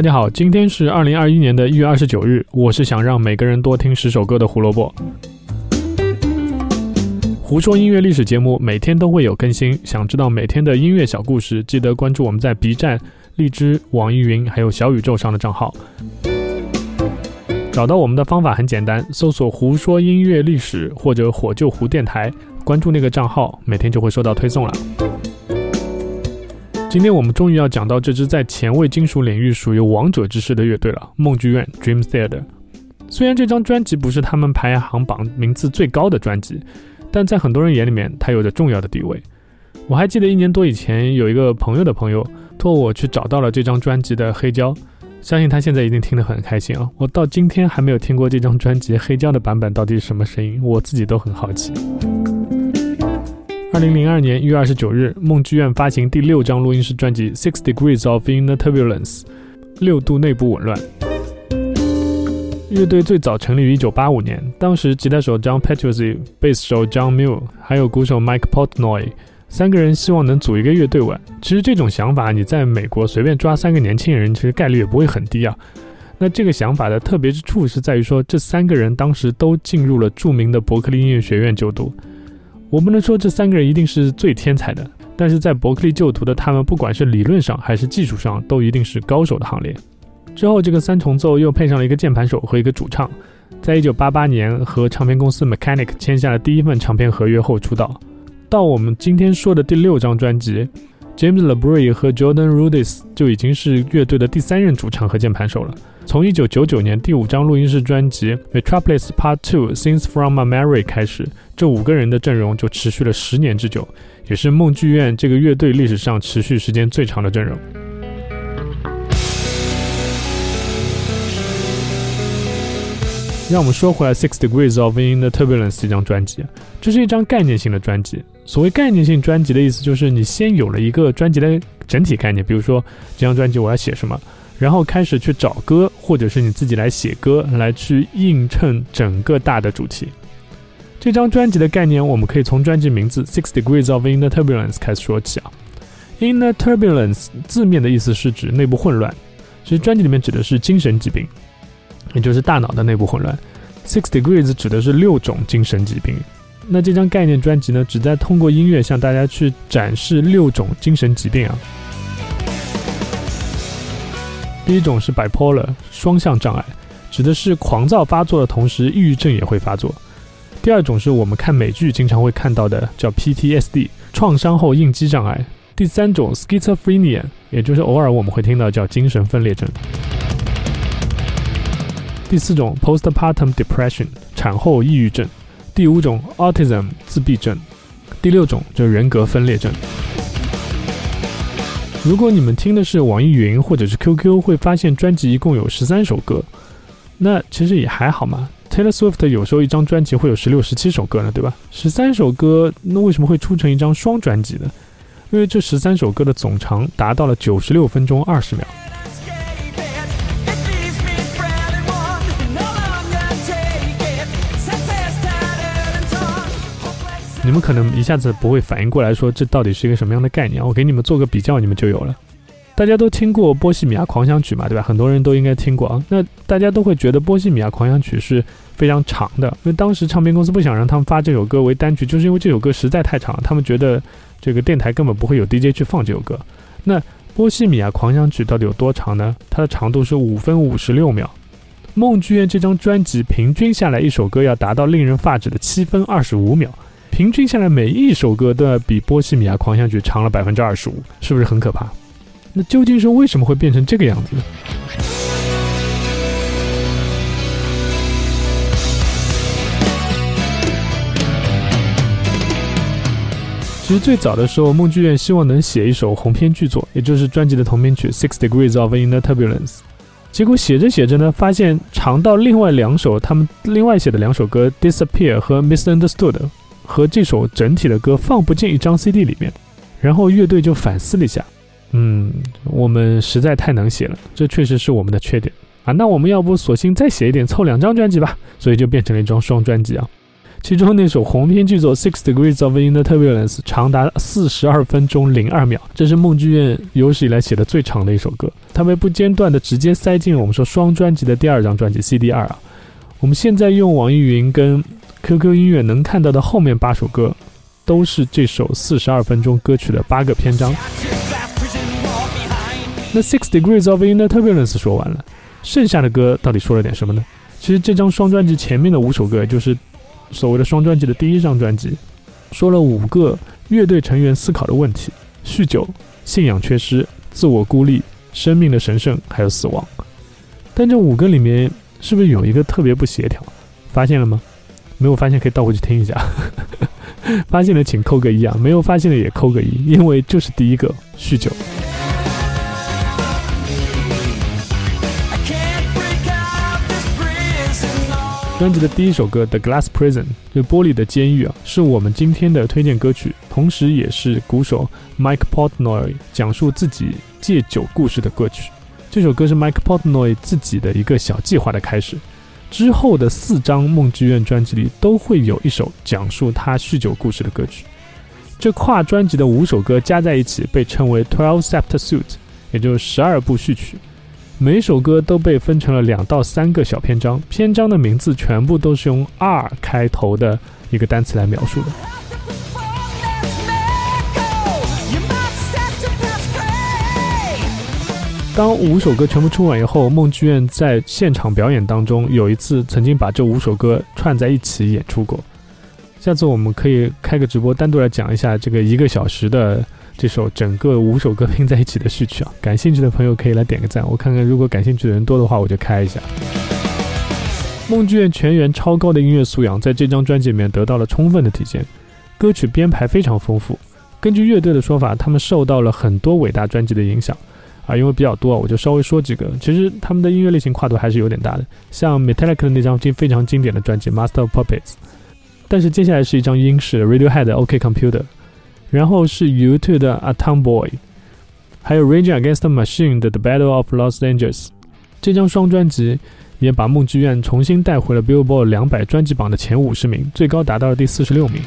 大家好，今天是二零二一年的一月二十九日。我是想让每个人多听十首歌的胡萝卜。胡说音乐历史节目每天都会有更新，想知道每天的音乐小故事，记得关注我们在 B 站、荔枝、网易云还有小宇宙上的账号。找到我们的方法很简单，搜索“胡说音乐历史”或者“火救胡电台”，关注那个账号，每天就会收到推送了。今天我们终于要讲到这支在前卫金属领域属于王者之势的乐队了——梦剧院 （Dream Theater）。虽然这张专辑不是他们排行榜名次最高的专辑，但在很多人眼里面，它有着重要的地位。我还记得一年多以前，有一个朋友的朋友托我去找到了这张专辑的黑胶，相信他现在一定听得很开心啊！我到今天还没有听过这张专辑黑胶的版本到底是什么声音，我自己都很好奇。二零零二年一月二十九日，梦剧院发行第六张录音室专辑《Six Degrees of Inner Turbulence》，六度内部紊乱。乐队最早成立于一九八五年，当时吉他手 John Petrucci、贝斯手 John Mule 还有鼓手 Mike Portnoy 三个人希望能组一个乐队玩。其实这种想法，你在美国随便抓三个年轻人，其实概率也不会很低啊。那这个想法的特别之处是在于说，这三个人当时都进入了著名的伯克利音乐学院就读。我不能说这三个人一定是最天才的，但是在伯克利就读的他们，不管是理论上还是技术上，都一定是高手的行列。之后，这个三重奏又配上了一个键盘手和一个主唱，在一九八八年和唱片公司 Mechanic 签下了第一份唱片合约后出道。到我们今天说的第六张专辑，James LaBrie 和 Jordan Rudess 就已经是乐队的第三任主唱和键盘手了。从一九九九年第五张录音室专辑《Metropolis Part Two: Scenes from a Memory》开始，这五个人的阵容就持续了十年之久，也是梦剧院这个乐队历史上持续时间最长的阵容。让我们说回来，《Six Degrees of In the Turbulence》这张专辑，这是一张概念性的专辑。所谓概念性专辑的意思，就是你先有了一个专辑的整体概念，比如说这张专辑我要写什么。然后开始去找歌，或者是你自己来写歌，来去映衬整个大的主题。这张专辑的概念，我们可以从专辑名字《Six Degrees of Inner Turbulence》开始说起啊。Inner Turbulence 字面的意思是指内部混乱，其实专辑里面指的是精神疾病，也就是大脑的内部混乱。Six Degrees 指的是六种精神疾病。那这张概念专辑呢，旨在通过音乐向大家去展示六种精神疾病啊。第一种是 bipolar 双向障碍，指的是狂躁发作的同时，抑郁症也会发作。第二种是我们看美剧经常会看到的，叫 PTSD 创伤后应激障碍。第三种 schizophrenia，也就是偶尔我们会听到叫精神分裂症。第四种 postpartum depression 产后抑郁症。第五种 autism 自闭症。第六种就是人格分裂症。如果你们听的是网易云或者是 QQ，会发现专辑一共有十三首歌，那其实也还好嘛。Taylor Swift 有时候一张专辑会有十六、十七首歌呢，对吧？十三首歌，那为什么会出成一张双专辑呢？因为这十三首歌的总长达到了九十六分钟二十秒。你们可能一下子不会反应过来，说这到底是一个什么样的概念？我给你们做个比较，你们就有了。大家都听过《波西米亚狂想曲》嘛，对吧？很多人都应该听过啊。那大家都会觉得《波西米亚狂想曲》是非常长的，因为当时唱片公司不想让他们发这首歌为单曲，就是因为这首歌实在太长了，他们觉得这个电台根本不会有 DJ 去放这首歌。那《波西米亚狂想曲》到底有多长呢？它的长度是五分五十六秒。梦剧院这张专辑平均下来，一首歌要达到令人发指的七分二十五秒。平均下来，每一首歌都要比《波西米亚狂想曲》长了百分之二十五，是不是很可怕？那究竟是为什么会变成这个样子呢？其实最早的时候，梦剧院希望能写一首鸿篇巨作，也就是专辑的同名曲《Six Degrees of Inner Turbulence》。结果写着写着呢，发现长到另外两首他们另外写的两首歌《Disappear》和《Misunderstood》。和这首整体的歌放不进一张 CD 里面，然后乐队就反思了一下，嗯，我们实在太能写了，这确实是我们的缺点啊。那我们要不索性再写一点，凑两张专辑吧。所以就变成了一张双专辑啊。其中那首鸿篇巨作《Six Degrees of Inner Turbulence》长达四十二分钟零二秒，这是梦剧院有史以来写的最长的一首歌。它被不间断的直接塞进我们说双专辑的第二张专辑 CD 二啊。我们现在用网易云跟 QQ 音乐能看到的后面八首歌，都是这首四十二分钟歌曲的八个篇章。那《Six Degrees of Inner Turbulence》说完了，剩下的歌到底说了点什么呢？其实这张双专辑前面的五首歌，就是。所谓的双专辑的第一张专辑，说了五个乐队成员思考的问题：酗酒、信仰缺失、自我孤立、生命的神圣，还有死亡。但这五个里面是不是有一个特别不协调？发现了吗？没有发现可以倒回去听一下。发现了请扣个一啊，没有发现的也扣个一，因为就是第一个酗酒。专辑的第一首歌《The Glass Prison》就玻璃的监狱啊，是我们今天的推荐歌曲，同时也是鼓手 Mike Portnoy 讲述自己戒酒故事的歌曲。这首歌是 Mike Portnoy 自己的一个小计划的开始。之后的四张梦剧院专辑里都会有一首讲述他酗酒故事的歌曲。这跨专辑的五首歌加在一起被称为 Twelve Sept Suite，也就是十二部序曲。每首歌都被分成了两到三个小篇章，篇章的名字全部都是用 R 开头的一个单词来描述的。当五首歌全部出完以后，梦剧院在现场表演当中有一次曾经把这五首歌串在一起演出过。下次我们可以开个直播，单独来讲一下这个一个小时的。这首整个五首歌拼在一起的序曲啊，感兴趣的朋友可以来点个赞，我看看如果感兴趣的人多的话，我就开一下。梦剧院全员超高的音乐素养在这张专辑里面得到了充分的体现，歌曲编排非常丰富。根据乐队的说法，他们受到了很多伟大专辑的影响啊，因为比较多，我就稍微说几个。其实他们的音乐类型跨度还是有点大的，像 Metallica 的那张经非常经典的专辑《Master of Puppets》，但是接下来是一张英式 Radiohead OK Computer。然后是 U2 的《A Town Boy》，还有 Rage Against the Machine 的《The Battle of Los Angeles》。这张双专辑也把梦剧院重新带回了 Billboard 两百专辑榜的前五十名，最高达到了第四十六名。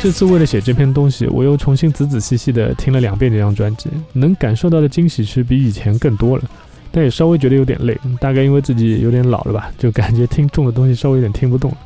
这次为了写这篇东西，我又重新仔仔细细的听了两遍这张专辑，能感受到的惊喜是比以前更多了，但也稍微觉得有点累，大概因为自己有点老了吧，就感觉听重的东西稍微有点听不动了。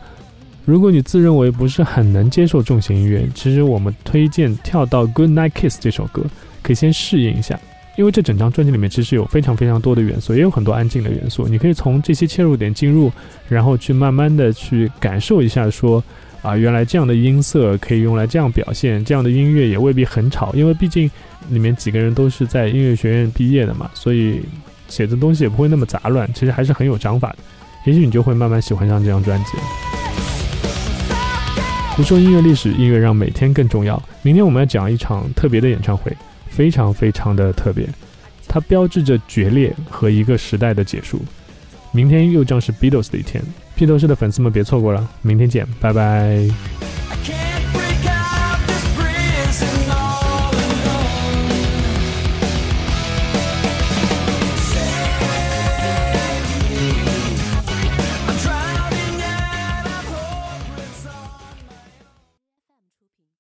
如果你自认为不是很能接受重型音乐，其实我们推荐跳到《Good Night Kiss》这首歌，可以先适应一下，因为这整张专辑里面其实有非常非常多的元素，也有很多安静的元素，你可以从这些切入点进入，然后去慢慢的去感受一下，说啊，原来这样的音色可以用来这样表现，这样的音乐也未必很吵，因为毕竟里面几个人都是在音乐学院毕业的嘛，所以写的东西也不会那么杂乱，其实还是很有章法的，也许你就会慢慢喜欢上这张专辑。不说音乐历史，音乐让每天更重要。明天我们要讲一场特别的演唱会，非常非常的特别，它标志着决裂和一个时代的结束。明天又将是 Beatles 的一天，披头士的粉丝们别错过了。明天见，拜拜。